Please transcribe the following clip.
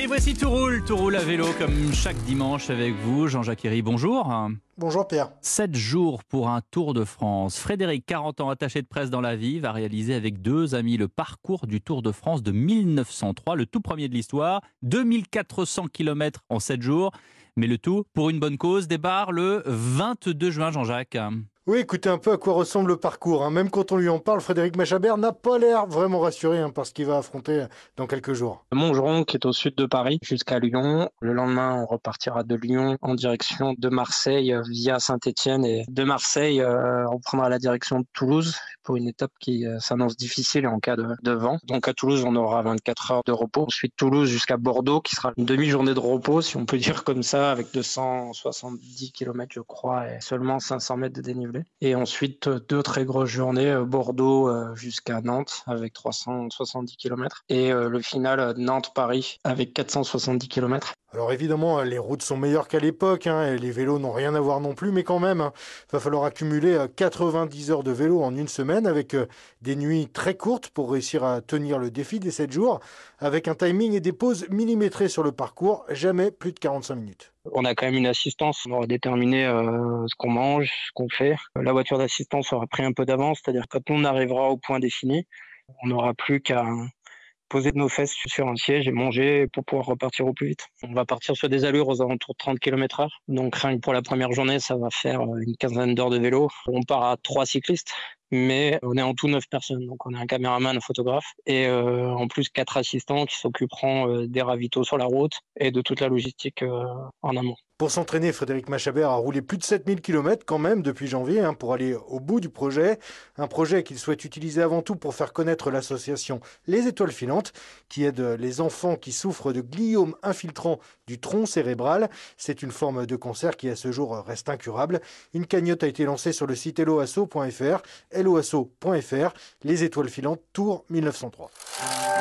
Et voici Tout roule, tout roule à vélo comme chaque dimanche avec vous. Jean-Jacques Herry, bonjour. Bonjour Pierre. Sept jours pour un Tour de France. Frédéric, 40 ans attaché de presse dans la vie, va réaliser avec deux amis le parcours du Tour de France de 1903, le tout premier de l'histoire. 2400 km en sept jours. Mais le tout pour une bonne cause débarre le 22 juin, Jean-Jacques. Oui, écoutez un peu à quoi ressemble le parcours. Hein. Même quand on lui en parle, Frédéric Machabert n'a pas l'air vraiment rassuré hein, par ce qu'il va affronter dans quelques jours. Montgeron, qui est au sud de Paris, jusqu'à Lyon. Le lendemain, on repartira de Lyon en direction de Marseille via Saint-Étienne. Et de Marseille, euh, on prendra la direction de Toulouse pour une étape qui euh, s'annonce difficile en cas de, vent. Donc à Toulouse, on aura 24 heures de repos. Ensuite, Toulouse jusqu'à Bordeaux, qui sera une demi-journée de repos, si on peut dire comme ça, avec 270 km, je crois, et seulement 500 mètres de dénivelé. Et ensuite, deux très grosses journées, euh, Bordeaux euh, jusqu'à Nantes avec 370 km. Et euh, le final, Nantes-Paris avec 470 km. Alors évidemment, les routes sont meilleures qu'à l'époque, hein, et les vélos n'ont rien à voir non plus, mais quand même, il hein, va falloir accumuler 90 heures de vélo en une semaine avec des nuits très courtes pour réussir à tenir le défi des 7 jours, avec un timing et des pauses millimétrées sur le parcours, jamais plus de 45 minutes. On a quand même une assistance pour déterminer euh, ce qu'on mange, ce qu'on fait. La voiture d'assistance aura pris un peu d'avance, c'est-à-dire quand on arrivera au point défini, on n'aura plus qu'à poser nos fesses sur un siège et manger pour pouvoir repartir au plus vite. On va partir sur des allures aux alentours de 30 km h Donc rien que pour la première journée, ça va faire une quinzaine d'heures de vélo. On part à trois cyclistes mais on est en tout neuf personnes. Donc on a un caméraman, un photographe et euh, en plus quatre assistants qui s'occuperont euh, des ravitaux sur la route et de toute la logistique euh, en amont. Pour s'entraîner, Frédéric Machabert a roulé plus de 7000 km quand même depuis janvier hein, pour aller au bout du projet. Un projet qu'il souhaite utiliser avant tout pour faire connaître l'association Les Étoiles Filantes qui aide les enfants qui souffrent de gliome infiltrant du tronc cérébral. C'est une forme de cancer qui à ce jour reste incurable. Une cagnotte a été lancée sur le site eloasso.fr, loasso.fr, Les Étoiles Filantes Tour 1903.